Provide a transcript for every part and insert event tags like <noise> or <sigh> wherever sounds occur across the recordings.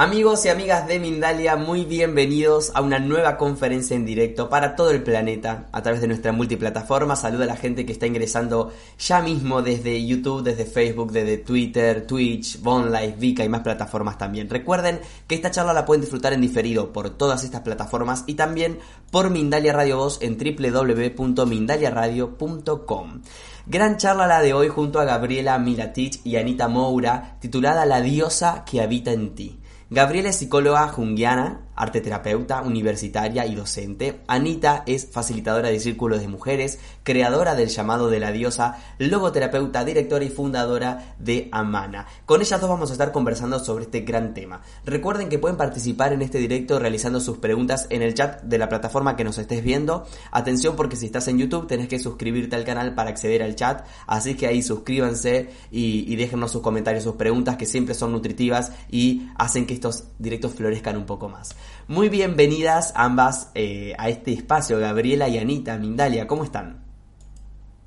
Amigos y amigas de Mindalia, muy bienvenidos a una nueva conferencia en directo para todo el planeta a través de nuestra multiplataforma. Saluda a la gente que está ingresando ya mismo desde YouTube, desde Facebook, desde Twitter, Twitch, Live, Vika y más plataformas también. Recuerden que esta charla la pueden disfrutar en diferido por todas estas plataformas y también por Mindalia Radio Voz en www.mindaliaradio.com. Gran charla la de hoy junto a Gabriela Milatich y Anita Moura, titulada La diosa que habita en ti. Gabriela es psicóloga junguiana, arte terapeuta, universitaria y docente. Anita es facilitadora de círculos de mujeres, creadora del llamado de la diosa, logoterapeuta, directora y fundadora de Amana. Con ellas dos vamos a estar conversando sobre este gran tema. Recuerden que pueden participar en este directo realizando sus preguntas en el chat de la plataforma que nos estés viendo. Atención porque si estás en YouTube tenés que suscribirte al canal para acceder al chat, así que ahí suscríbanse y, y déjenos sus comentarios, sus preguntas que siempre son nutritivas y hacen que estos directos florezcan un poco más. Muy bienvenidas ambas eh, a este espacio, Gabriela y Anita Mindalia, ¿cómo están?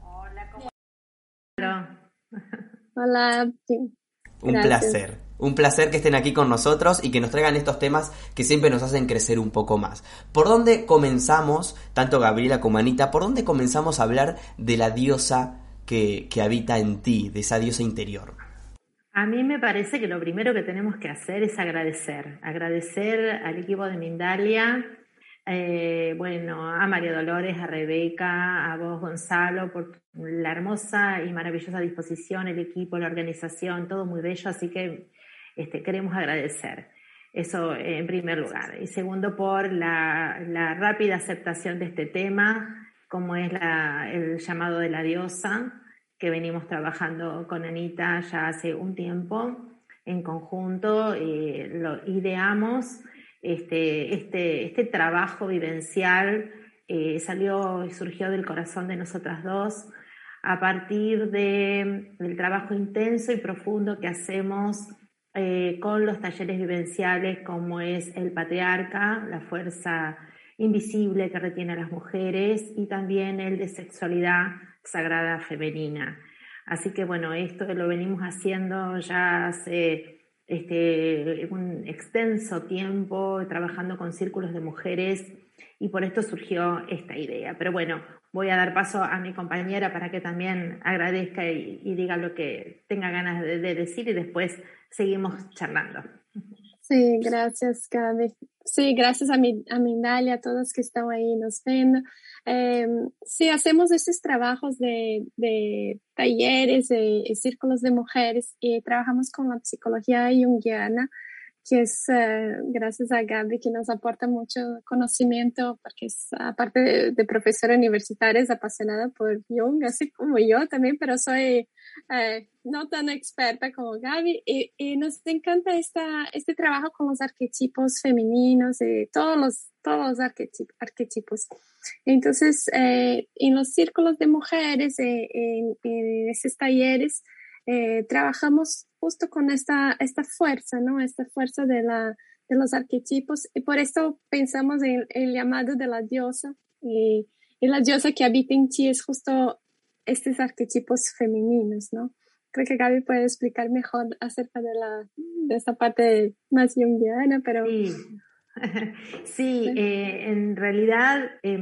Hola, ¿cómo están? <laughs> Hola. Un placer. Un placer que estén aquí con nosotros y que nos traigan estos temas que siempre nos hacen crecer un poco más. ¿Por dónde comenzamos, tanto Gabriela como Anita, por dónde comenzamos a hablar de la diosa que, que habita en ti, de esa diosa interior? A mí me parece que lo primero que tenemos que hacer es agradecer, agradecer al equipo de Mindalia, eh, bueno, a María Dolores, a Rebeca, a vos Gonzalo, por la hermosa y maravillosa disposición, el equipo, la organización, todo muy bello, así que este, queremos agradecer. Eso en primer lugar. Y segundo, por la, rápida aceptación de este tema, como es el llamado de la diosa, que venimos trabajando con Anita ya hace un tiempo en conjunto. Eh, lo ideamos este, este, este trabajo vivencial eh, salió y surgió del corazón de nosotras dos a partir de, del trabajo intenso y profundo que hacemos eh, con los talleres vivenciales como es el patriarca, la fuerza invisible que retiene a las mujeres y también el de sexualidad sagrada femenina. Así que bueno, esto lo venimos haciendo ya hace este, un extenso tiempo, trabajando con círculos de mujeres y por esto surgió esta idea. Pero bueno, voy a dar paso a mi compañera para que también agradezca y, diga lo que tenga ganas de, de decir y después seguimos charlando. Sí, gracias, Gaby. Sí, gracias a, mi, a Mindalia, a todos que están ahí nos viendo. Eh, sí, hacemos estos trabajos de, de talleres, de, de, círculos de mujeres y trabajamos con la psicología junguiana que es eh, gracias a Gaby que nos aporta mucho conocimiento, porque es, aparte de, profesora universitaria, es apasionada por Jung, así como yo también, pero soy eh, no tan experta como Gaby. Y, y, nos encanta esta, este trabajo con los arquetipos femeninos, y todos los, todos los arquetipos. Entonces, eh, en los círculos de mujeres, en, en esos talleres, eh, trabajamos justo con esta, esta fuerza, ¿no? Esta fuerza de, la, de los arquetipos y por esto pensamos en el llamado de la diosa y, y la diosa que habita en ti es justo estos arquetipos femeninos, ¿no? Creo que Gaby puede explicar mejor acerca de, la, de esta parte más junguiana, pero... Sí, <laughs> sí eh, en realidad eh,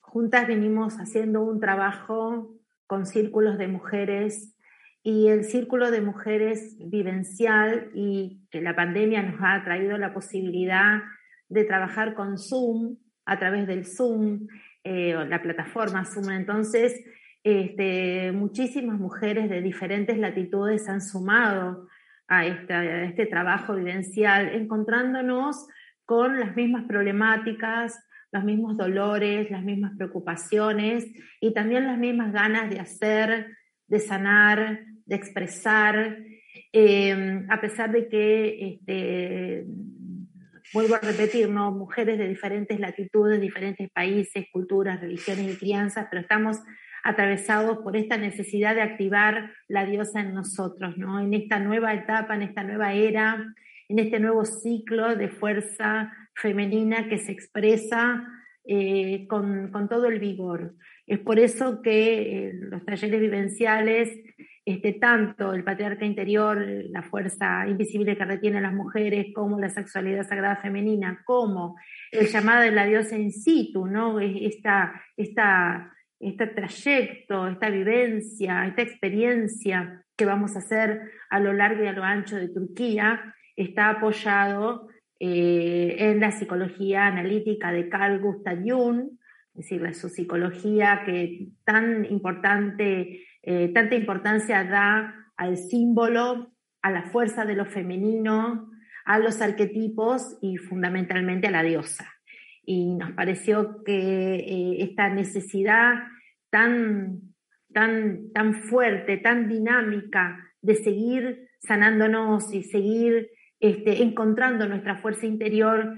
juntas venimos haciendo un trabajo con círculos de mujeres y el círculo de mujeres vivencial y que la pandemia nos ha traído la posibilidad de trabajar con Zoom, a través del Zoom, eh, la plataforma Zoom. Entonces, este, muchísimas mujeres de diferentes latitudes han sumado a, esta, a este trabajo vivencial, encontrándonos con las mismas problemáticas, los mismos dolores, las mismas preocupaciones y también las mismas ganas de hacer, de sanar, de expresar, em, a pesar de que, este, vuelvo a repetir, ¿no? mujeres de diferentes latitudes, diferentes países, culturas, religiones y crianzas, pero estamos atravesados por esta necesidad de activar la diosa en nosotros, ¿no? en esta nueva etapa, en esta nueva era, en este nuevo ciclo de fuerza femenina que se expresa eh, con, con, todo el vigor. Es por eso que eh, los talleres vivenciales este, tanto el patriarca interior, la fuerza invisible que retiene a las mujeres, como la sexualidad sagrada femenina, como el llamado de la diosa in situ, ¿no? Esta, esta, este trayecto, esta vivencia, esta experiencia que vamos a hacer a lo largo y a lo ancho de Turquía, está apoyado eh, en la psicología analítica de Carl Gustav Jung, es decir, su psicología que tan importante, eh, tanta importancia da al símbolo, a la fuerza de lo femenino, a los arquetipos y fundamentalmente a la diosa. Y nos pareció que eh, esta necesidad tan, tan, tan fuerte, tan dinámica de seguir sanándonos y seguir este, encontrando nuestra fuerza interior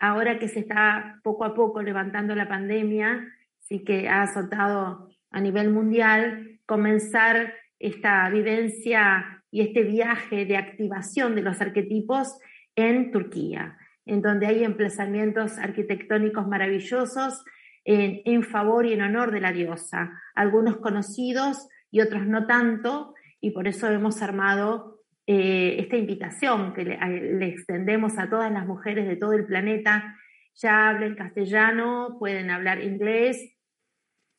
ahora que se está poco a poco levantando la pandemia, sí que ha azotado a nivel mundial, comenzar esta vivencia y este viaje de activación de los arquetipos en Turquía, en donde hay emplazamientos arquitectónicos maravillosos en, favor y en honor de la diosa, algunos conocidos y otros no tanto, y por eso hemos armado eh, esta invitación que le, extendemos a todas las mujeres de todo el planeta, ya hablen castellano, pueden hablar inglés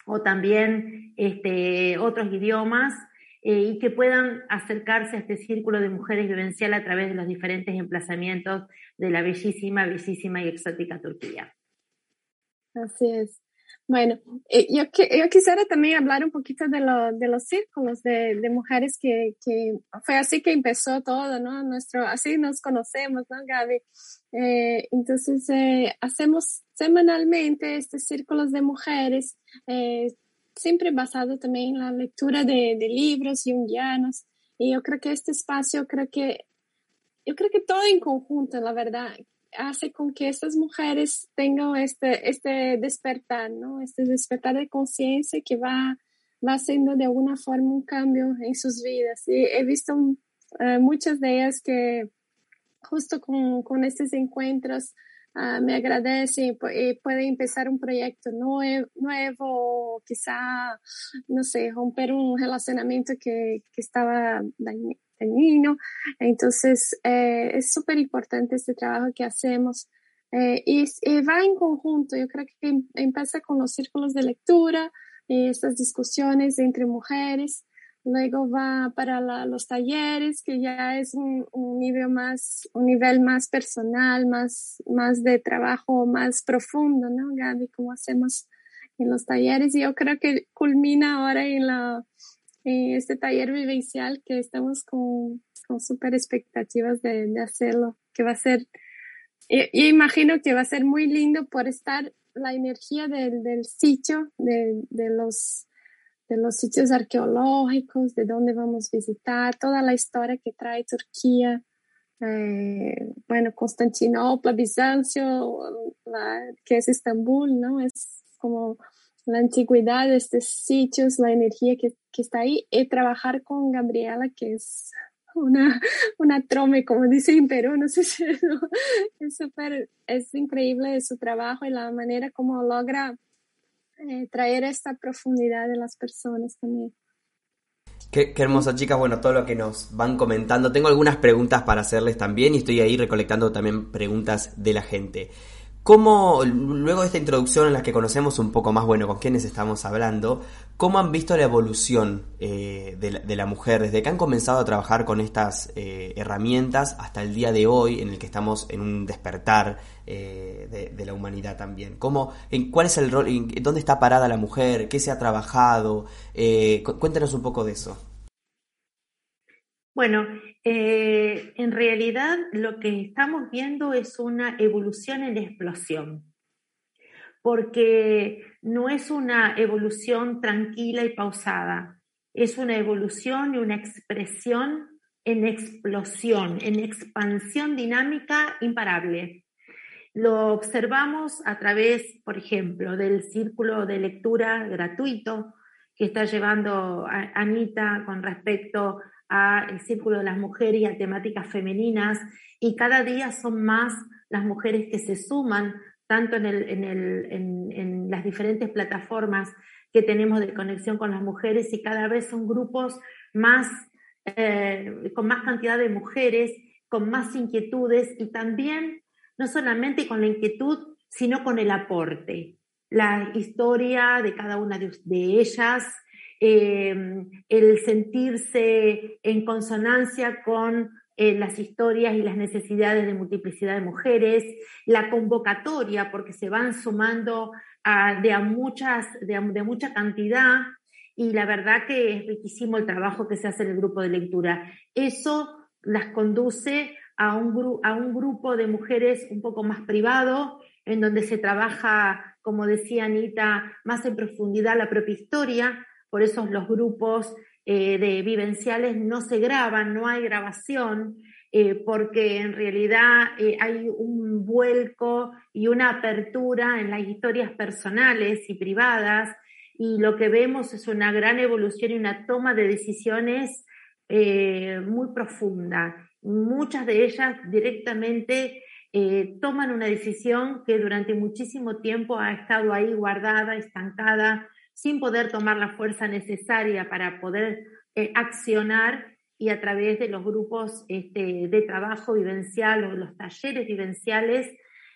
o también este, otros idiomas, eh, y que puedan acercarse a este círculo de mujeres vivencial a través de los diferentes emplazamientos de la bellísima, bellísima y exótica Turquía. Así es. Bueno, eh, yo, yo quisiera también hablar un poquito de, lo, de los círculos de, de mujeres que, que, fue así que empezó todo, ¿no? Nuestro, así nos conocemos, ¿no, Gaby? Eh, entonces, eh, hacemos semanalmente estos círculos de mujeres, siempre basado también en la lectura de, de libros junguianos. Y yo creo que este espacio, creo que, yo creo que todo en conjunto, la verdad, hace con que estas mujeres tengan este, este despertar, ¿no? Este despertar de conciencia que va, va haciendo de alguna forma un cambio en sus vidas. Y he visto eh, muchas de ellas que justo con, con estos encuentros uh, me agradecen y pueden empezar un proyecto nuevo, nuevo quizá, no sé, romper un relacionamiento que, que estaba dañado niño. Entonces, eh, es súper importante este trabajo que hacemos. Eh, y, va en conjunto, yo creo que em, empieza con los círculos de lectura, y estas discusiones entre mujeres, luego va para los talleres, que ya es un, nivel más, un nivel más personal, más, más de trabajo más profundo, ¿no, Gaby? Como hacemos en los talleres. Y yo creo que culmina ahora en la, este taller vivencial que estamos con, con súper expectativas de, de, hacerlo, que va a ser, yo, imagino que va a ser muy lindo por estar la energía del, del sitio, de, de, los, de los sitios arqueológicos, de dónde vamos a visitar, toda la historia que trae Turquía, eh, bueno, Constantinopla, Bizancio, la, que es Estambul, ¿no? Es como la antigüedad de estos sitios, la energía que, que está ahí, y trabajar con Gabriela, que es una, una trome, como dicen en Perú, no sé si <laughs> es súper, es increíble su trabajo y la manera como logra eh, traer esta profundidad de las personas también. Qué, qué, chicas, bueno, todo lo que nos van comentando. Tengo algunas preguntas para hacerles también y estoy ahí recolectando también preguntas de la gente. ¿Cómo, luego de esta introducción en la que conocemos un poco más, bueno, con quiénes estamos hablando, cómo han visto la evolución eh, de, la, mujer desde que han comenzado a trabajar con estas eh, herramientas hasta el día de hoy en el que estamos en un despertar eh, de, la humanidad también? ¿Cómo, en, ¿Cuál es el rol, en, dónde está parada la mujer? ¿Qué se ha trabajado? cuéntenos un poco de eso. Bueno, eh, en realidad lo que estamos viendo es una evolución en explosión, porque no es una evolución tranquila y pausada, es una evolución y una expresión en explosión, en expansión dinámica imparable. Lo observamos a través, por ejemplo, del círculo de lectura gratuito que está llevando Anita con respecto al Círculo de las Mujeres y a temáticas femeninas, y cada día son más las mujeres que se suman, tanto en, el, en, el, en, las diferentes plataformas que tenemos de conexión con las mujeres, y cada vez son grupos más, eh, con más cantidad de mujeres, con más inquietudes y también no solamente con la inquietud, sino con el aporte. La historia de cada una de, ellas, eh, el sentirse en consonancia con eh, las historias y las necesidades de multiplicidad de mujeres, la convocatoria, porque se van sumando de, a muchas, de, mucha cantidad, y la verdad que es riquísimo el trabajo que se hace en el grupo de lectura. Eso las conduce a un, a un grupo de mujeres un poco más privado, en donde se trabaja, como decía Anita, más en profundidad la propia historia, por eso los grupos eh, de vivenciales no se graban, no hay grabación, eh, porque en realidad eh, hay un vuelco y una apertura en las historias personales y privadas, y lo que vemos es una gran evolución y una toma de decisiones muy profunda. Muchas de ellas directamente toman una decisión que durante muchísimo tiempo ha estado ahí guardada, estancada, sin poder tomar la fuerza necesaria para poder eh, accionar y a través de los grupos este, de trabajo vivencial o los talleres vivenciales,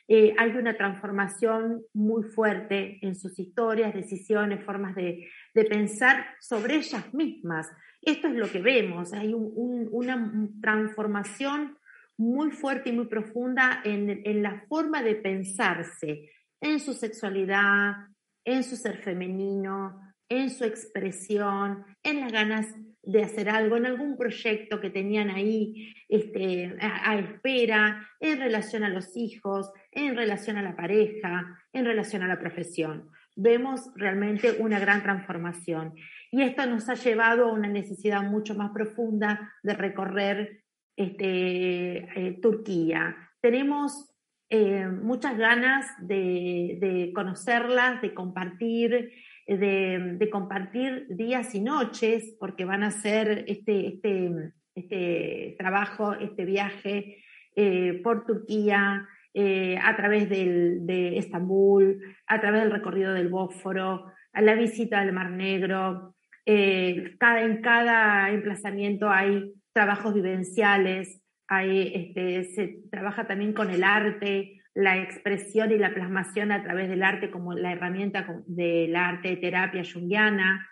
eh, hay una transformación muy fuerte en sus historias, decisiones, formas de, pensar sobre ellas mismas. Esto es lo que vemos, hay una transformación muy fuerte y muy profunda en, en, la forma de pensarse, en su sexualidad, en su ser femenino, en su expresión, en las ganas de hacer algo, en algún proyecto que tenían ahí este, a, espera, en relación a los hijos, en relación a la pareja, en relación a la profesión. Vemos realmente una gran transformación. Y esto nos ha llevado a una necesidad mucho más profunda de recorrer este, eh, Turquía. Tenemos eh, muchas ganas de, conocerlas, de compartir, de, compartir días y noches, porque van a hacer este, este, este trabajo, este viaje eh, por Turquía, eh, a través de Estambul, a través del recorrido del Bósforo, a la visita al Mar Negro. en cada emplazamiento hay trabajos vivenciales, este, se trabaja también con el arte, la expresión y la plasmación a través del arte como la herramienta del arte de terapia junguiana,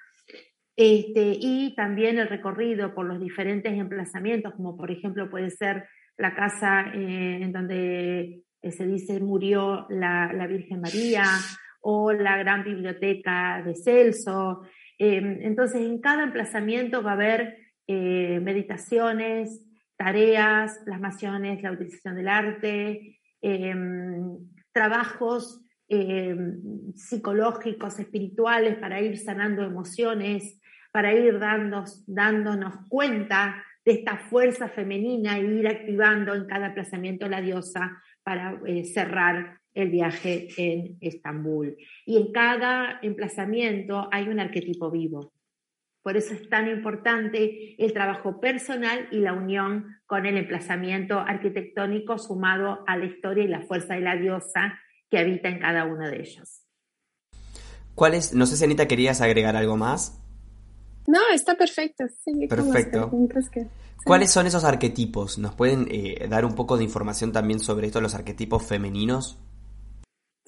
este, y también el recorrido por los diferentes emplazamientos, como por ejemplo puede ser la casa eh, en donde eh, se dice murió la, Virgen María o la gran biblioteca de Celso. Em, entonces, en cada emplazamiento va a haber eh, meditaciones, tareas, plasmaciones, la utilización del arte, em, trabajos em, psicológicos, espirituales para ir sanando emociones, para ir dándonos cuenta de esta fuerza femenina e ir activando en cada aplazamiento la diosa para eh, cerrar el viaje en Estambul. Y en cada emplazamiento hay un arquetipo vivo. Por eso es tan importante el trabajo personal y la unión con el emplazamiento arquitectónico sumado a la historia y la fuerza de la diosa que habita en cada uno de ellos. ¿Cuáles, no sé si Anita querías agregar algo más? No, está perfecto. perfecto. ¿Cuáles son esos arquetipos? ¿Nos pueden eh, dar un poco de información también sobre esto, los arquetipos femeninos?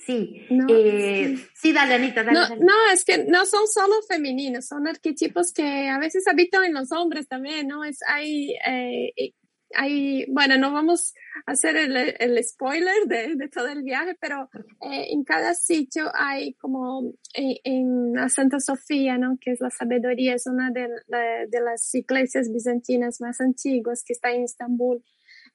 Sí, eh, sí. dale, Anita, dale, no, es que no son solo femeninos, son arquetipos que a veces habitan en los hombres también, ¿no? Es, hay, eh, hay, bueno, no vamos a hacer el, el spoiler de, de, todo el viaje, pero eh, en cada sitio hay como en, la Santa Sofía, ¿no? Que es la sabiduría, es una de, de, las iglesias bizantinas más antiguas que está en Estambul.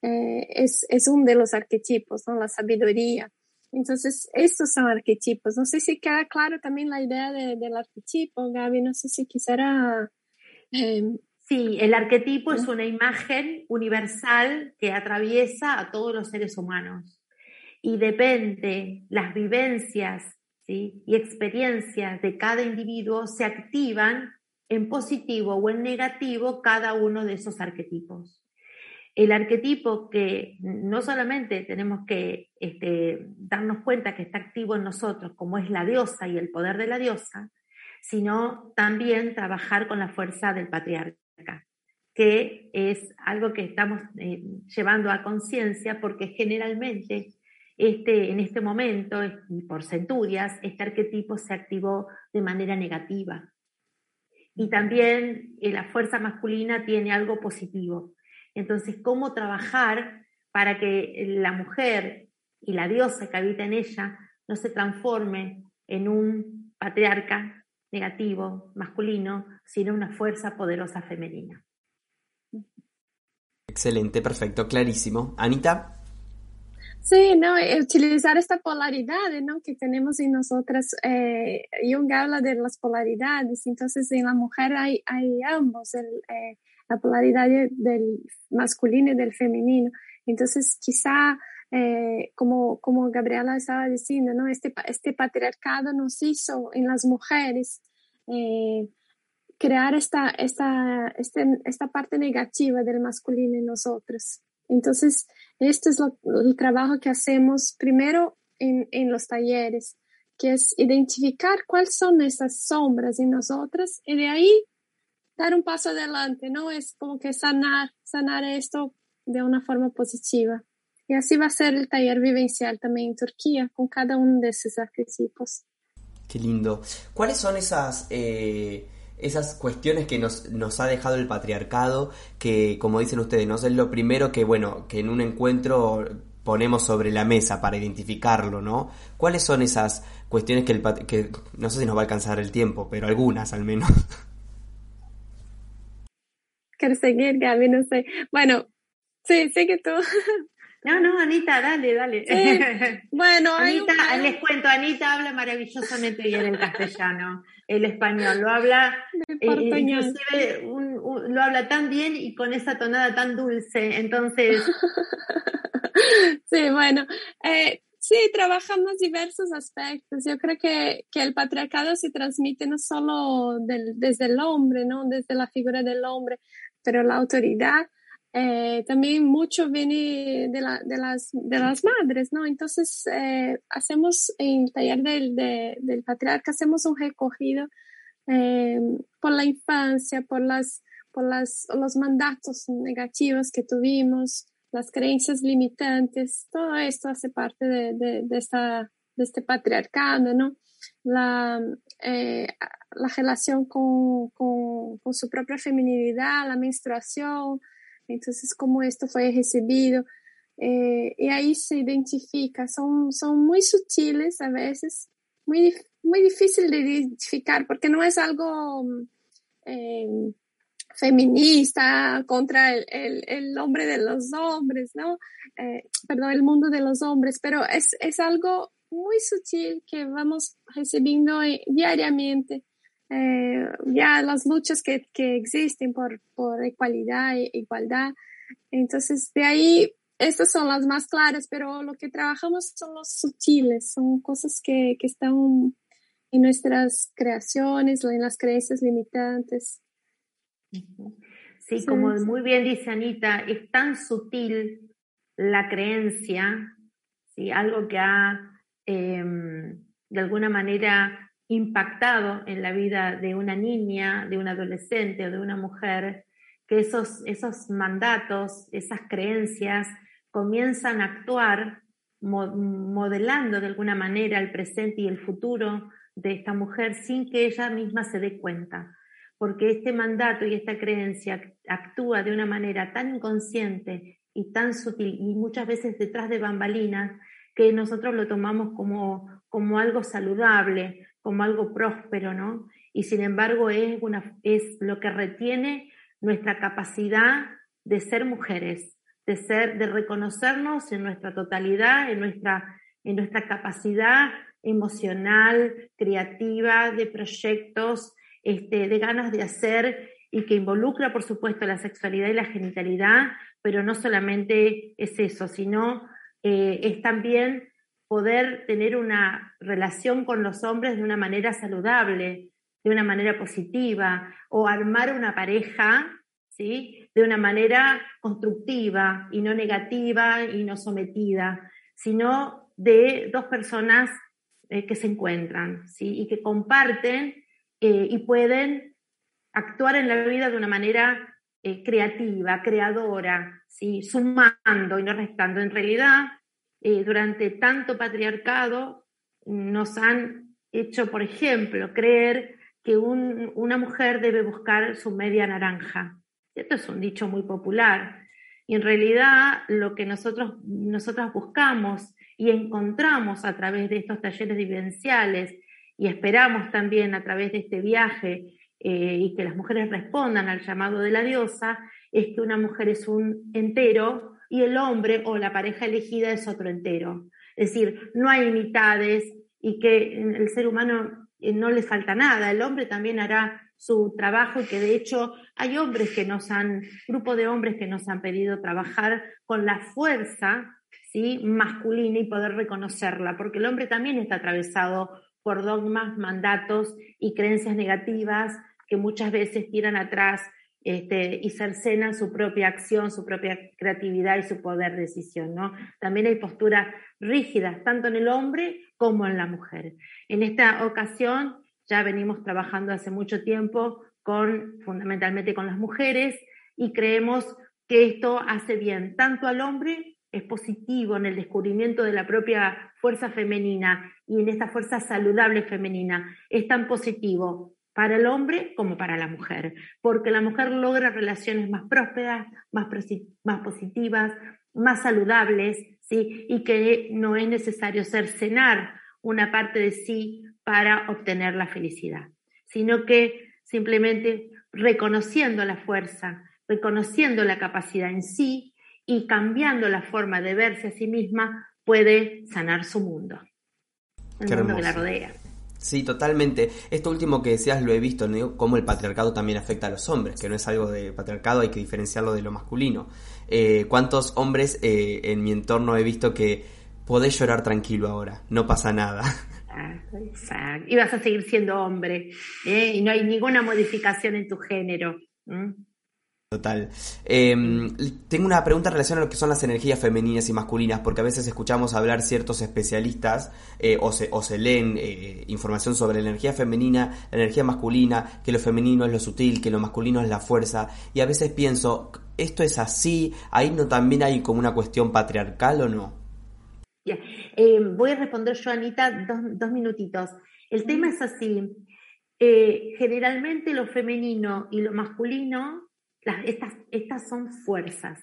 es, es uno de los arquetipos, ¿no? La sabiduría. Entonces, estos son arquetipos. No sé si queda claro también la idea del arquetipo, Gaby. No sé si quisiera... Em, sí, el arquetipo es una imagen universal que atraviesa a todos los seres humanos. Y depende, las vivencias y experiencias de cada individuo se activan en positivo o en negativo cada uno de esos arquetipos el arquetipo que no solamente tenemos que este, darnos cuenta que está activo en nosotros, como es la diosa y el poder de la diosa, sino también trabajar con la fuerza del patriarca. que es algo que estamos eh, llevando a conciencia porque generalmente este, en este momento y por centurias este arquetipo se activó de manera negativa. Y también eh, la fuerza masculina tiene algo positivo. Entonces, ¿cómo trabajar para que la mujer y la diosa que habita en ella no se transforme en un patriarca negativo, masculino, sino una fuerza poderosa femenina? Excelente, perfecto, clarísimo. Anita. Sí, no, utilizar esta polaridad ¿no? que tenemos en nosotras. Eh, Jung habla de las polaridades, entonces en la mujer hay, hay ambos, el, eh, la polaridad del masculino y del femenino. Entonces, quizá, eh, como, como Gabriela estaba diciendo, ¿no? este, este patriarcado nos hizo en las mujeres crear esta, esta, este, esta parte negativa del masculino en nosotros. Entonces, este es el trabajo que hacemos primero en, en, los talleres, que es identificar cuáles son esas sombras en nosotras y de ahí dar un paso adelante, ¿no? Es como que sanar, sanar esto de una forma positiva. Y así va a ser el taller vivencial también en Turquía, con cada uno de esos arquetipos. Qué lindo. ¿Cuáles son esas... Eh esas cuestiones que nos, nos ha dejado el patriarcado, que como dicen ustedes, ¿no? es lo primero que, bueno, que en un encuentro ponemos sobre la mesa para identificarlo, ¿no? ¿Cuáles son esas cuestiones que, el, que no sé si nos va a alcanzar el tiempo, pero algunas al menos? <laughs> ¿Quieres seguir, Gaby? No sé. Bueno, sí, sé que tú. <laughs> No, no, Anita, dale, dale. Bueno, Anita, les cuento, Anita habla maravillosamente bien el castellano, el español, lo habla, eh, inclusive lo habla tan bien y con esa tonada tan dulce, entonces. <laughs> sí, bueno, eh, sí, trabajamos diversos aspectos. Yo creo que, que el patriarcado se transmite no solo desde el hombre, ¿no? Desde la figura del hombre, pero la autoridad eh, también mucho viene de, la, de, las, de las madres, ¿no? Entonces, eh, hacemos en el taller del, del patriarca, hacemos un recogido eh, por la infancia, por, las, por las, los mandatos negativos que tuvimos, las creencias limitantes, todo esto hace parte de, de, de esta, de este patriarcado, ¿no? La, la relación con, con, su propia feminilidad, la menstruación, entonces, cómo esto fue recibido. Eh, y ahí se identifica, son, son muy sutiles a veces, muy, muy difícil de identificar, porque no es algo eh, feminista contra el, el, el, hombre de los hombres, ¿no? Eh, perdón, el mundo de los hombres, pero es, es algo muy sutil que vamos recibiendo diariamente eh, ya las luchas que, que existen por, por equalidad e igualdad. Entonces, de ahí, estas son las más claras, pero lo que trabajamos son los sutiles, son cosas que, que están en nuestras creaciones, en las creencias limitantes. Sí, como muy bien dice Anita, es tan sutil la creencia, ¿sí? algo que ha em, de alguna manera impactado en la vida de una niña, de un adolescente o de una mujer, que esos, esos mandatos, esas creencias comienzan a actuar modelando de alguna manera el presente y el futuro de esta mujer sin que ella misma se dé cuenta. Porque este mandato y esta creencia actúa de una manera tan inconsciente y tan sutil y muchas veces detrás de bambalinas que nosotros lo tomamos como, como algo saludable, como algo próspero, ¿no? Y sin embargo es, una, es lo que retiene nuestra capacidad de ser mujeres, de ser, de reconocernos en nuestra totalidad, en nuestra, en nuestra capacidad emocional, creativa, de proyectos, este, de ganas de hacer y que involucra, por supuesto, la sexualidad y la genitalidad, pero no solamente es eso, sino eh, es también poder tener una relación con los hombres de una manera saludable, de una manera positiva, o armar una pareja, ¿sí? De una manera constructiva y no negativa y no sometida, sino de dos personas eh, que se encuentran, ¿sí? Y que comparten eh, y pueden actuar en la vida de una manera eh, creativa, creadora, sumando y no restando. En realidad, eh, durante tanto patriarcado nos han hecho, por ejemplo, creer que una mujer debe buscar su media naranja. Esto es un dicho muy popular. Y en realidad lo que nosotros, nosotros buscamos y encontramos a través de estos talleres vivenciales y esperamos también a través de este viaje eh, y que las mujeres respondan al llamado de la diosa, es que una mujer es un entero y el hombre o la pareja elegida es otro entero. Es decir, no hay mitades y que el ser humano eh, no le falta nada. El hombre también hará su trabajo y que de hecho hay hombres que nos han, grupo de hombres que nos han pedido trabajar con la fuerza ¿sí? masculina y poder reconocerla, porque el hombre también está atravesado por dogmas, mandatos y creencias negativas que muchas veces tiran atrás este, y cercenan su propia acción, su propia creatividad y su poder de decisión. ¿no? También hay posturas rígidas, tanto en el hombre como en la mujer. En esta ocasión ya venimos trabajando hace mucho tiempo con, fundamentalmente con las mujeres, y creemos que esto hace bien tanto al hombre, es positivo en el descubrimiento de la propia fuerza femenina y en esta fuerza saludable femenina, es tan positivo para el hombre como para la mujer, porque la mujer logra relaciones más prósperas, más, positivas, más saludables, ¿sí? y que no es necesario cercenar una parte de sí para obtener la felicidad, sino que simplemente reconociendo la fuerza, reconociendo la capacidad en sí y cambiando la forma de verse a sí misma, puede sanar su mundo, el mundo que la rodea. Sí, totalmente. Esto último que decías lo he visto, ¿no? Cómo el patriarcado también afecta a los hombres, que no es algo de patriarcado, hay que diferenciarlo de lo masculino. Eh, ¿Cuántos hombres eh, en mi entorno he visto que podés llorar tranquilo ahora? No pasa nada. <laughs> Exacto, Y vas a seguir siendo hombre, ¿eh? y no hay ninguna modificación en tu género. Total. Em, tengo una pregunta en relación a lo que son las energías femeninas y masculinas, porque a veces escuchamos hablar ciertos especialistas eh, o, se, o, se, leen eh, información sobre la energía femenina, la energía masculina, que lo femenino es lo sutil, que lo masculino es la fuerza, y a veces pienso, ¿esto es así? ¿Ahí no también hay como una cuestión patriarcal o no? Eh, voy a responder yo, Anita, dos, dos minutitos. El tema es así. generalmente lo femenino y lo masculino estas, estas son fuerzas,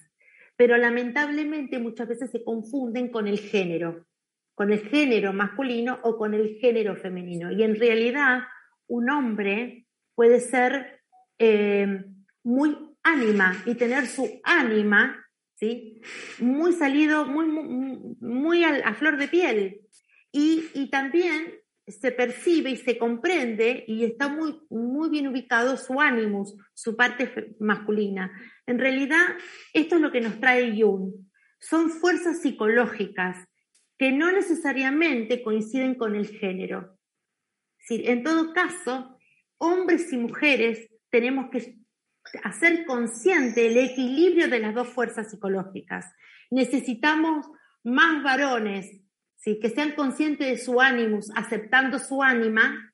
pero lamentablemente muchas veces se confunden con el género, con el género masculino o con el género femenino. Y en realidad un hombre puede ser eh, muy ánima y tener su ánima ¿sí? muy salido, muy, muy, a, flor de piel. Y, y también se percibe y se comprende y está muy, muy bien ubicado su ánimos, su parte masculina. En realidad, esto es lo que nos trae Jung. Son fuerzas psicológicas que no necesariamente coinciden con el género. en todo caso, hombres y mujeres tenemos que hacer consciente el equilibrio de las dos fuerzas psicológicas. Necesitamos más varones que sean conscientes de su ánimo, aceptando su ánima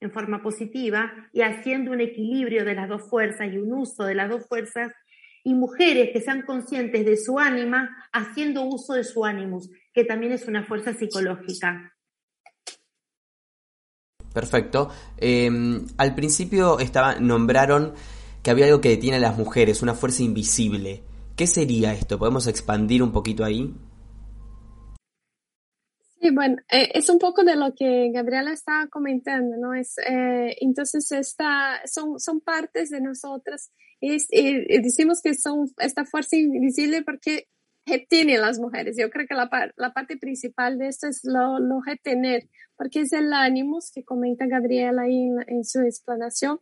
en forma positiva y haciendo un equilibrio de las dos fuerzas y un uso de las dos fuerzas, y mujeres que sean conscientes de su ánima haciendo uso de su ánimo, que también es una fuerza psicológica. Perfecto. Em, al principio estaba, nombraron que había algo que detiene a las mujeres, una fuerza invisible. ¿Qué sería esto? ¿Podemos expandir un poquito ahí? Sí, bueno, eh, es un poco de lo que Gabriela estaba comentando, ¿no? Es, eh, entonces, esta, son, son partes de nosotras y, decimos que son esta fuerza invisible porque tiene las mujeres. Yo creo que la, la parte principal de esto es lo, lo tener, porque es el ánimo que comenta Gabriela ahí en, su explanación,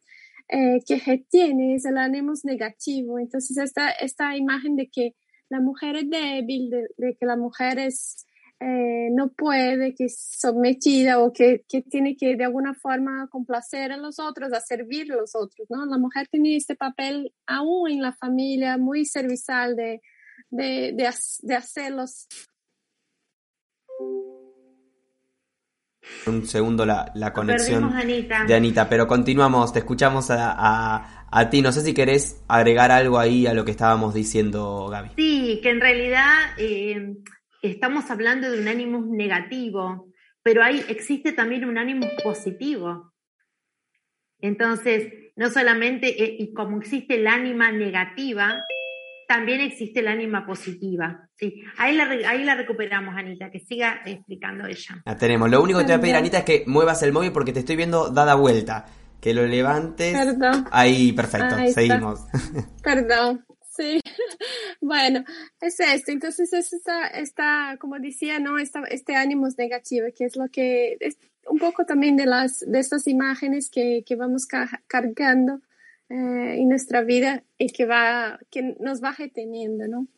eh, que tiene, es el ánimo negativo. Entonces, esta, esta imagen de que la mujer es débil, de que la mujer es eh, no puede, que es sometida o que, que, tiene que de alguna forma complacer a los otros, a servir a los otros, ¿no? La mujer tiene este papel aún en la familia muy servicial de, de, de, de hacerlos Un segundo la, la conexión de Anita, pero continuamos, te escuchamos a, a, ti. No sé si querés agregar algo ahí a lo que estábamos diciendo, Gaby. Sí, que en realidad eh, estamos hablando de un ánimo negativo, pero ahí existe también un ánimo positivo. Entonces, no solamente, eh, y como existe el ánima negativa, también existe el ánima positiva. Sí, ahí la, ahí la recuperamos, Anita, que siga explicando ella. La tenemos. Lo único que te voy a pedir, Anita, es que muevas el móvil porque te estoy viendo dada vuelta. Que lo levantes. Perdón. Ahí, perfecto. Seguimos. <laughs> Perdón. Sí, <laughs> bueno, es esto. Entonces, es esta, como decía, ¿no? Esta, este ánimo negativo, que es lo que, es un poco también de las, de estas imágenes que, que vamos cargando eh, en nuestra vida y que va, que nos va deteniendo, ¿no?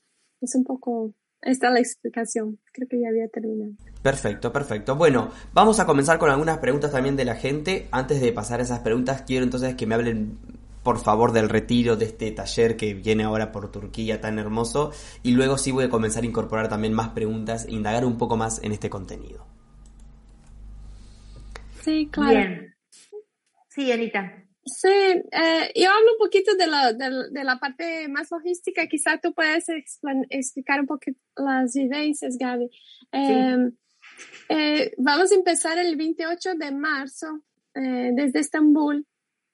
Es un poco, esta la explicación. Creo que ya había terminado. Perfecto, perfecto. Bueno, vamos a comenzar con algunas preguntas también de la gente. Antes de pasar a esas preguntas, quiero entonces que me hablen por favor del retiro de este taller que viene ahora por Turquía tan hermoso y luego sí voy a comenzar a incorporar también más preguntas e indagar un poco más en este contenido. Sí, claro. Bien. Sí, Anita. Sí, eh, yo hablo un poquito de la, de, la parte más logística. Quizá tú puedes explicar un poquito las vivencias, Gaby. Em, eh, vamos a empezar el 28 de marzo eh, desde Estambul.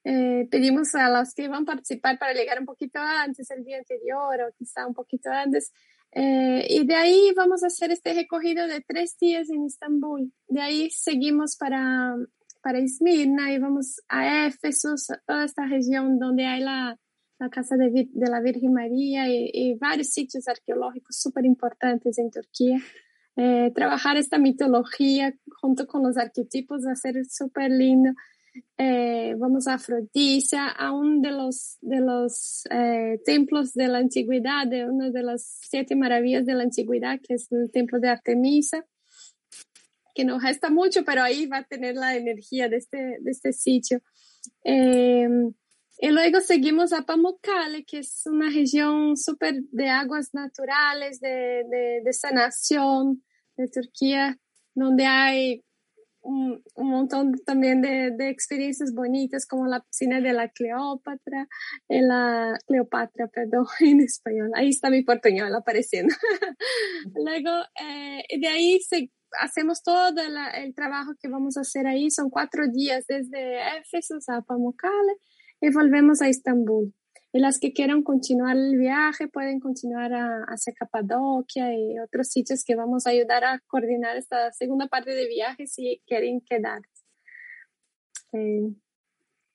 Pedimos a los que van a participar para llegar un poquito antes, el día anterior o quizá un poquito antes. y de ahí vamos a hacer este recorrido de tres días en Estambul. De ahí seguimos para para Esmirna y vamos a Éfeso, toda esta región donde hay la, la casa de, de, la Virgen María y, y varios sitios arqueológicos súper importantes en Turquía. Eh, trabajar esta mitología junto con los arquetipos va a ser súper lindo. Eh, vamos a Afrodisia, a uno de los, de los eh, templos de la antigüedad, de una de las siete maravillas de la antigüedad, que es el templo de Artemisa que no gesta mucho, pero ahí va a tener la energía de este, de este sitio. Em, y luego seguimos a Pamukkale, que es una región súper de aguas naturales, de, de, de, sanación de Turquía, donde hay un, un montón también de, de, experiencias bonitas, como la piscina de la Cleopatra, la Cleopatra, perdón, <laughs> en español. Ahí está mi portuñol apareciendo. <laughs> luego, eh, de ahí se, hacemos todo el trabajo que vamos a hacer ahí. Son cuatro días desde Éfeso a Pamukkale y volvemos a Estambul. Y las que quieran continuar el viaje pueden continuar a, hacia Capadocia y otros sitios que vamos a ayudar a coordinar esta segunda parte de viaje si quieren quedar. Eh,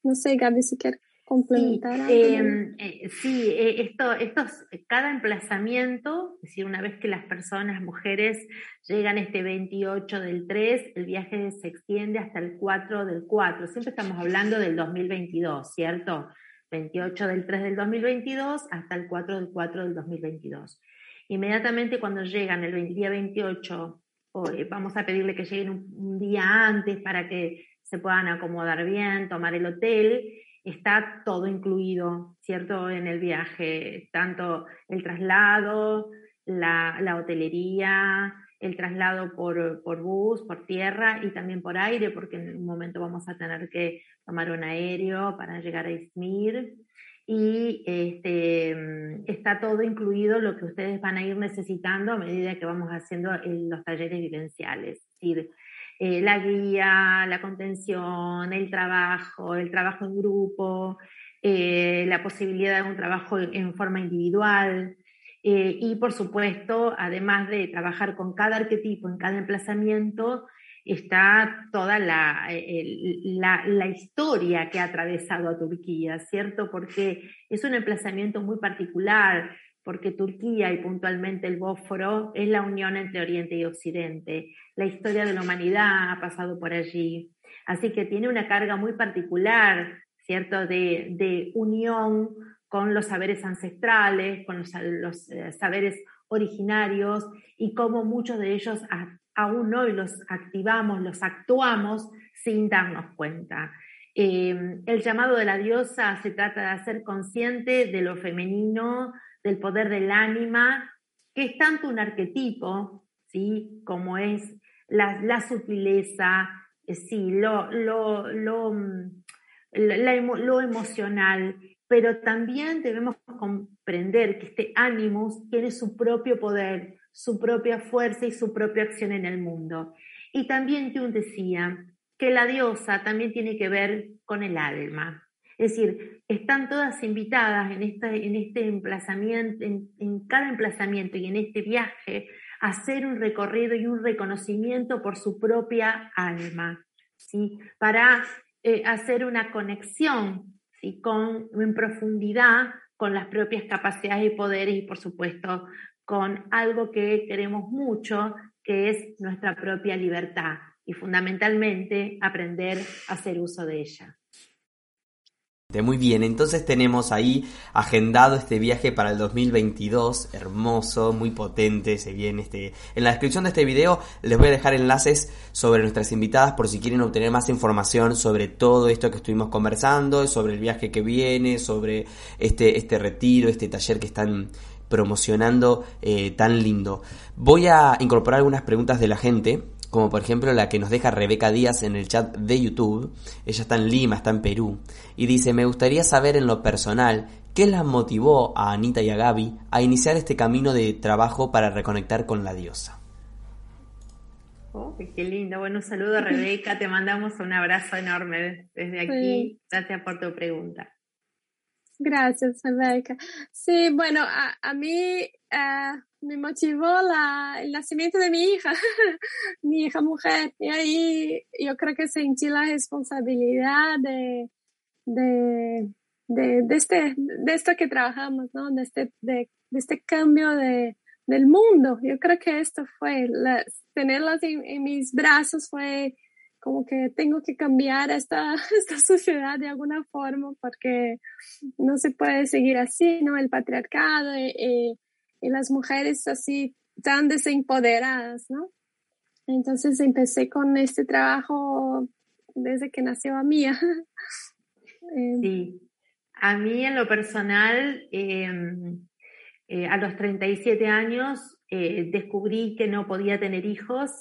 no sé, Gaby, si quieres complementar. Sí, em, eh, sí eh, esto, estos, cada emplazamiento, es decir, una vez que las personas, mujeres, llegan este 28 del 3, el viaje se extiende hasta el 4 del 4. Siempre estamos hablando del 2022, ¿cierto? 28 del 3 del 2022 hasta el 4 del 4 del 2022. Inmediatamente cuando llegan el día 28, vamos a pedirle que lleguen un día antes para que se puedan acomodar bien, tomar el hotel está todo incluido, ¿cierto? En el viaje, tanto el traslado, la, hotelería, el traslado por, por, bus, por tierra y también por aire, porque en un momento vamos a tener que tomar un aéreo para llegar a Izmir. Y este, está todo incluido lo que ustedes van a ir necesitando a medida que vamos haciendo los talleres vivenciales. Es decir, eh, la guía, la contención, el trabajo, el trabajo en grupo, eh, la posibilidad de un trabajo en, forma individual. Eh, y por supuesto, además de trabajar con cada arquetipo en cada emplazamiento, está toda la, la, la, historia que ha atravesado a Turquía, ¿cierto? Porque es un emplazamiento muy particular, porque Turquía y puntualmente el Bósforo es la unión entre Oriente y Occidente. La historia de la humanidad ha pasado por allí. Así que tiene una carga muy particular, ¿cierto?, de, unión con los saberes ancestrales, con los, eh, saberes originarios y cómo muchos de ellos aún hoy los activamos, los actuamos sin darnos cuenta. Eh, el llamado de la diosa se trata de hacer consciente de lo femenino, del poder del ánima, que es tanto un arquetipo, ¿sí? como es la, sutileza, sí, lo, lo, lo, lo emocional, pero también debemos comprender que este ánimos tiene su propio poder, su propia fuerza y su propia acción en el mundo. Y también Jung decía que la diosa también tiene que ver con el alma. Es decir, están todas invitadas en, esta, en este emplazamiento, en, cada emplazamiento y en este viaje a hacer un recorrido y un reconocimiento por su propia alma, ¿sí? para eh, hacer una conexión ¿sí? con, en profundidad con las propias capacidades y poderes y por supuesto con algo que queremos mucho, que es nuestra propia libertad y fundamentalmente aprender a hacer uso de ella. Muy bien, entonces tenemos ahí agendado este viaje para el 2022, hermoso, muy potente, se viene este... En la descripción de este video les voy a dejar enlaces sobre nuestras invitadas por si quieren obtener más información sobre todo esto que estuvimos conversando, sobre el viaje que viene, sobre este, este retiro, este taller que están promocionando eh, tan lindo. Voy a incorporar algunas preguntas de la gente como por ejemplo la que nos deja Rebeca Díaz en el chat de YouTube. Ella está en Lima, está en Perú, y dice, me gustaría saber en lo personal qué las motivó a Anita y a Gaby a iniciar este camino de trabajo para reconectar con la diosa. Oh, qué lindo. Bueno, un saludo <laughs> Rebeca, te mandamos un abrazo enorme desde aquí. Gracias por tu pregunta. Gracias, Rebeca. Sí, bueno, a, mí eh, me motivó la, el nacimiento de mi hija, <laughs> mi hija mujer. Y ahí yo creo que sentí la responsabilidad de, de, de, este, de esto que trabajamos, ¿no? De este, de, este cambio de, del mundo. Yo creo que esto fue, tenerlas en, mis brazos fue como que tengo que cambiar esta, <laughs> esta sociedad de alguna forma porque no se puede seguir así, ¿no? El patriarcado y, y, las mujeres así tan desempoderadas, ¿no? Entonces empecé con este trabajo desde que nació a mía. <laughs> Eh, sí, a mí en lo personal, em, eh, a los 37 años eh, descubrí que no podía tener hijos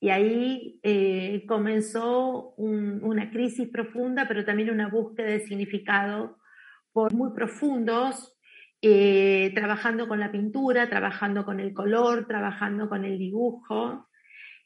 y ahí eh, comenzó una crisis profunda, pero también una búsqueda de significado por muy profundos, eh, trabajando con la pintura, trabajando con el color, trabajando con el dibujo,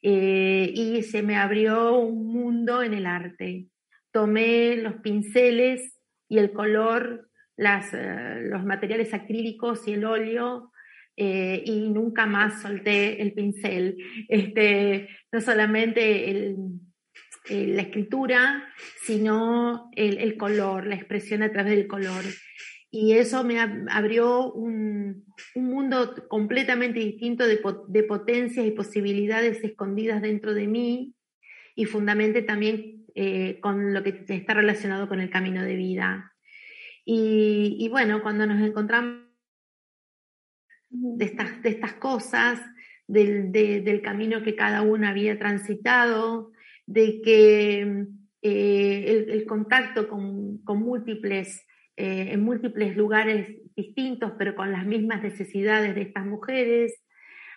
eh, y se me abrió un mundo en el arte. Tomé los pinceles y el color, las, los materiales acrílicos y el óleo eh, y nunca más solté el pincel. Este, no solamente la escritura, sino el, color, la expresión a través del color. Y eso me abrió un, mundo completamente distinto de, potencias y posibilidades escondidas dentro de mí y fundamentalmente también eh, con lo que está relacionado con el camino de vida. Y, y bueno, cuando nos encontramos de estas, de estas cosas, del, del, camino que cada uno había transitado, de que eh, el, contacto con, con múltiples, eh, en múltiples lugares distintos, pero con las mismas necesidades de estas mujeres.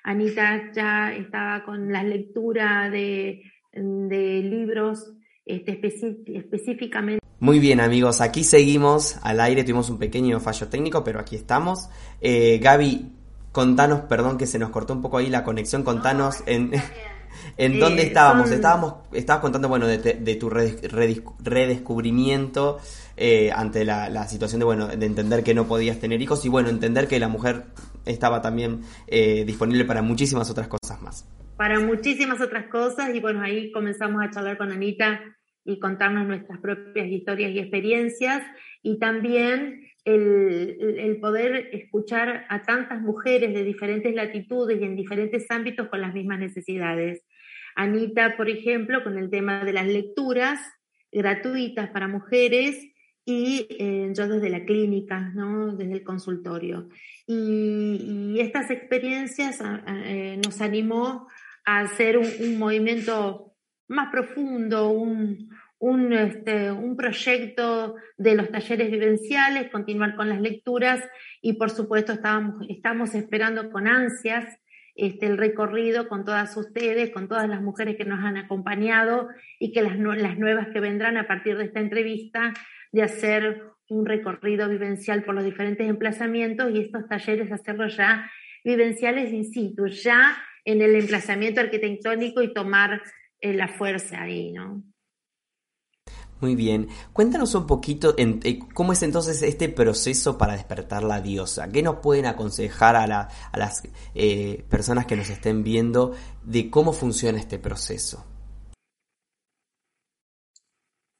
Anita ya estaba con la lectura de, de libros este, específicamente muy bien amigos, aquí seguimos al aire, tuvimos un pequeño fallo técnico, pero aquí estamos. Eh, Gaby, Contanos, perdón que se nos cortó un poco ahí la conexión, contanos en, en dónde estábamos. Estábamos, estabas contando, bueno, de, tu redescubrimiento eh, ante la, situación de, bueno, de entender que no podías tener hijos y, bueno, entender que la mujer estaba también eh, disponible para muchísimas otras cosas más. Para muchísimas otras cosas y, bueno, ahí comenzamos a charlar con Anita y contarnos nuestras propias historias y experiencias y también el, poder escuchar a tantas mujeres de diferentes latitudes y en diferentes ámbitos con las mismas necesidades. Anita, por ejemplo, con el tema de las lecturas gratuitas para mujeres y eh, yo desde la clínica, ¿no? desde el consultorio. Y, estas experiencias eh, nos animó a hacer un movimiento más profundo, un, un, este, un proyecto de los talleres vivenciales, continuar con las lecturas y por supuesto estábamos, estamos esperando con ansias este, el recorrido con todas ustedes, con todas las mujeres que nos han acompañado y que las, nuevas que vendrán a partir de esta entrevista, de hacer un recorrido vivencial por los diferentes emplazamientos y estos talleres hacerlos ya vivenciales in situ, ya en el emplazamiento arquitectónico y tomar eh, la fuerza ahí, ¿no? Muy bien. Cuéntanos un poquito eh, cómo es entonces este proceso para despertar la diosa. ¿Qué nos pueden aconsejar a, las eh, personas que nos estén viendo de cómo funciona este proceso?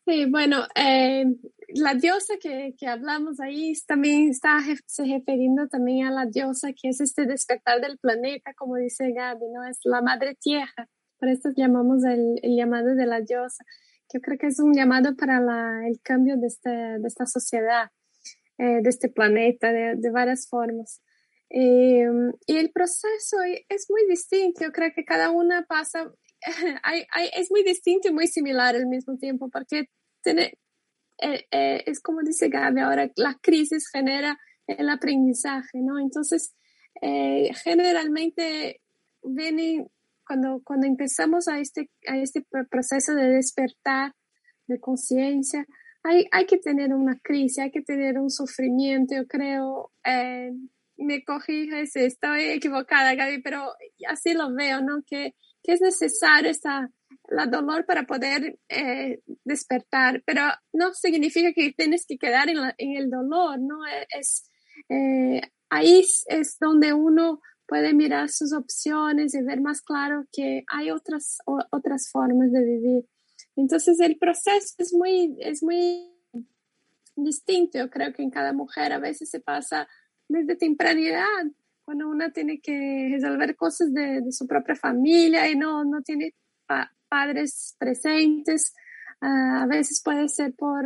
Sí, bueno, eh, la diosa que, hablamos ahí también está se refiriendo también a la diosa que es este despertar del planeta, como dice Gaby, ¿no? Es la madre tierra. Por eso llamamos el llamado de la diosa. Yo creo que es un llamado para el cambio de, este, de esta sociedad, eh, de este planeta, de, de varias formas. Eh, y el proceso es muy distinto. Yo creo que cada una pasa, <laughs> hay, hay, es muy distinto y muy similar al mismo tiempo, porque tiene, eh, es como dice Gaby ahora, la crisis genera el aprendizaje, ¿no? Entonces, generalmente vienen cuando, cuando empezamos a este, a este proceso de despertar de conciencia, hay, hay que tener una crisis, hay que tener un sufrimiento, yo creo, eh, me corrige si estoy equivocada, Gaby, pero así lo veo, ¿no? Que, que es necesario esta, la dolor para poder eh, despertar, pero no significa que tienes que quedar en, en el dolor, ¿no? Es, eh, ahí es donde uno puede mirar sus opciones y ver más claro que hay otras, otras formas de vivir. Entonces el proceso es muy, es muy distinto. Yo creo que en cada mujer a veces se pasa desde tempranidad, cuando una tiene que resolver cosas de, su propia familia y no, no tiene padres presentes. Ah, a veces puede ser por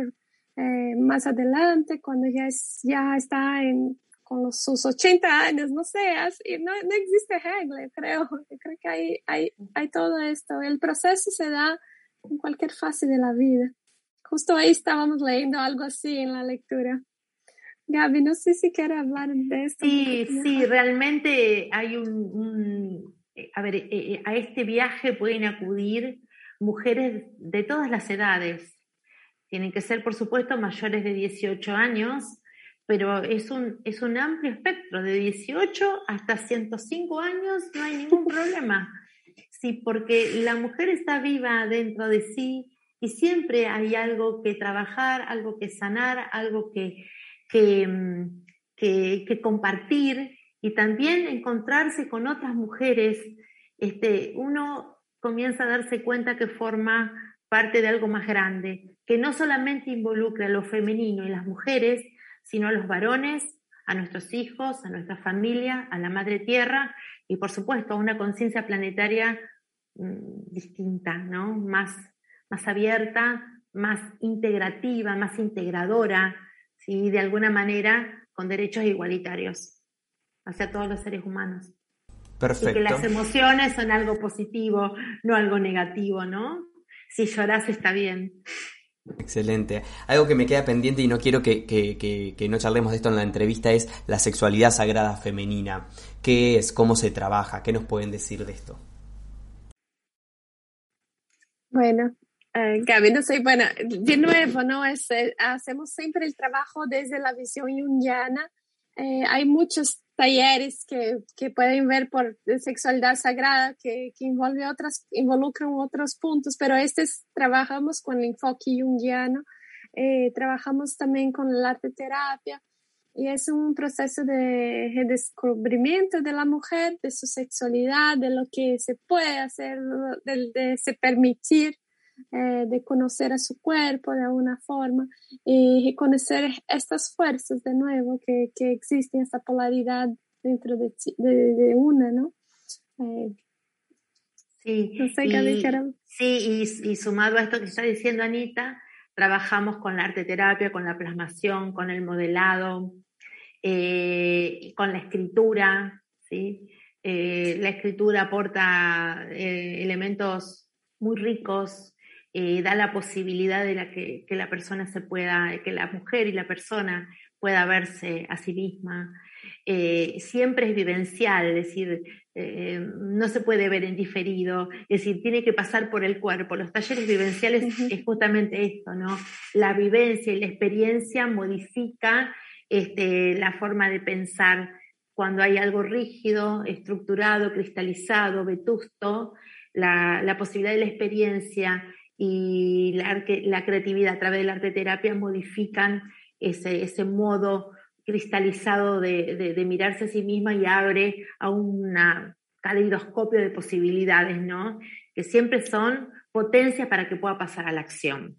eh, más adelante, cuando ya, es, ya está en con sus 80 años, no sé, y no, no existe regla, creo. creo que hay, hay, hay todo esto. El proceso se da en cualquier fase de la vida. Justo ahí estábamos leyendo algo así en la lectura. Gaby, no sé si quiere hablar de esto. Sí, sí, realmente hay un, a ver, eh, eh, a este viaje pueden acudir mujeres de todas las edades. Tienen que ser, por supuesto, mayores de 18 años, pero es un, es un amplio espectro, de 18 hasta 105 años no hay ningún problema. Sí, porque la mujer está viva dentro de sí y siempre hay algo que trabajar, algo que sanar, algo que, que, mm, que, compartir y también encontrarse con otras mujeres. Este, uno comienza a darse cuenta que forma parte de algo más grande, que no solamente involucra lo femenino y las mujeres, sino a los varones, a nuestros hijos, a nuestra familia, a la madre tierra y por supuesto a una conciencia planetaria mm, distinta, ¿no? Más, más abierta, más integrativa, más integradora, ¿sí? de alguna manera con derechos igualitarios hacia todos los seres humanos. Perfecto. Y que las emociones son algo positivo, no algo negativo, ¿no? Si lloras está bien. Excelente. Algo que me queda pendiente y no quiero que, no charlemos de esto en la entrevista es la sexualidad sagrada femenina. ¿Qué es? ¿Cómo se trabaja? ¿Qué nos pueden decir de esto? Bueno, eh, Gaby, no soy buena. De nuevo, ¿no? Es, eh, hacemos siempre el trabajo desde la visión junguiana. Eh, hay muchos talleres que, que, pueden ver por sexualidad sagrada que, que involucran otras, involucran otros puntos, pero este trabajamos con el enfoque junguiano, eh, trabajamos también con el arte terapia y es un proceso de redescubrimiento de la mujer, de su sexualidad, de lo que se puede hacer, de, de se permitir eh, de conocer a su cuerpo de alguna forma y reconocer estas fuerzas de nuevo que, que existen, esta polaridad dentro de, de, una, ¿no? Eh, sí, y, sí y, sumado a esto que está diciendo Anita, trabajamos con la arte terapia, con la plasmación, con el modelado, eh, con la escritura, ¿sí? la escritura aporta elementos muy ricos eh, da la posibilidad de la que, la persona se pueda, que la mujer y la persona pueda verse a sí misma. eh, siempre es vivencial, es decir, eh, no se puede ver en diferido, es decir, tiene que pasar por el cuerpo. Los talleres vivenciales es justamente esto, ¿no? La vivencia y la experiencia modifica este, la forma de pensar cuando hay algo rígido, estructurado, cristalizado, vetusto, la, posibilidad de la experiencia y la, creatividad a través de la arte terapia modifican ese, ese modo cristalizado de, mirarse a sí misma y abre a un caleidoscopio de posibilidades, ¿no? Que siempre son potencias para que pueda pasar a la acción.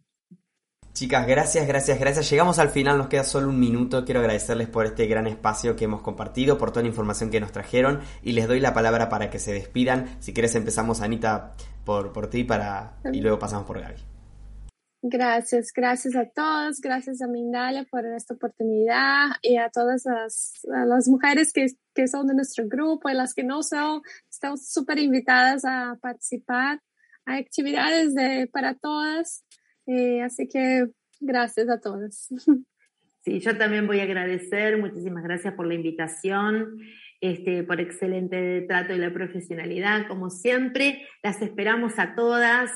Chicas, gracias, gracias, gracias. Llegamos al final, nos queda solo un minuto. Quiero agradecerles por este gran espacio que hemos compartido, por toda la información que nos trajeron y les doy la palabra para que se despidan. Si quieres empezamos, Anita, por, por ti para, y luego pasamos por Gaby. Gracias, gracias a todos, gracias a Mindalia por esta oportunidad y a todas las, mujeres que, son de nuestro grupo y las que no son, están súper invitadas a participar. Hay actividades de, para todas, eh, así que gracias a todas. <laughs> Sí, yo también voy a agradecer, muchísimas gracias por la invitación. Este, por excelente trato y la profesionalidad, como siempre. Las esperamos a todas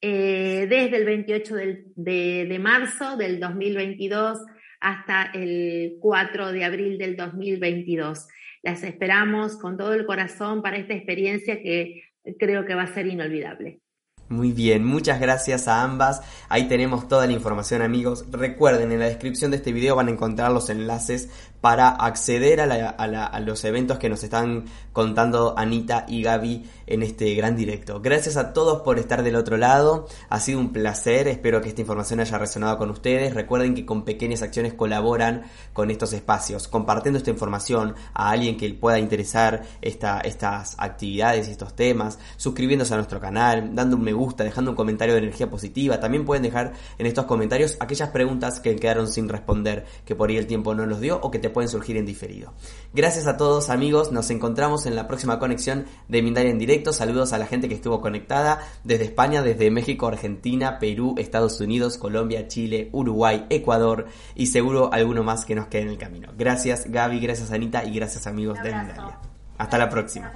eh, desde el 28 de, marzo del 2022 hasta el 4 de abril del 2022. Las esperamos con todo el corazón para esta experiencia que creo que va a ser inolvidable. Muy bien, muchas gracias a ambas. Ahí tenemos toda la información amigos. Recuerden, en la descripción de este video van a encontrar los enlaces para acceder a, los eventos que nos están contando Anita y Gaby en este gran directo. Gracias a todos por estar del otro lado. Ha sido un placer. Espero que esta información haya resonado con ustedes. Recuerden que con pequeñas acciones colaboran con estos espacios. Compartiendo esta información a alguien que pueda interesar estas actividades y estos temas. Suscribiéndose a nuestro canal. Dando un me gusta. Dejando un comentario de energía positiva. También pueden dejar en estos comentarios aquellas preguntas que quedaron sin responder. Que por ahí el tiempo no los dio o que te pueden surgir en diferido. Gracias a todos amigos, nos encontramos en la próxima conexión de Mindalia en directo. Saludos a la gente que estuvo conectada desde España, desde México, Argentina, Perú, Estados Unidos, Colombia, Chile, Uruguay, Ecuador y seguro alguno más que nos quede en el camino. Gracias Gaby, gracias Anita y gracias amigos de Mindalia. Hasta la próxima.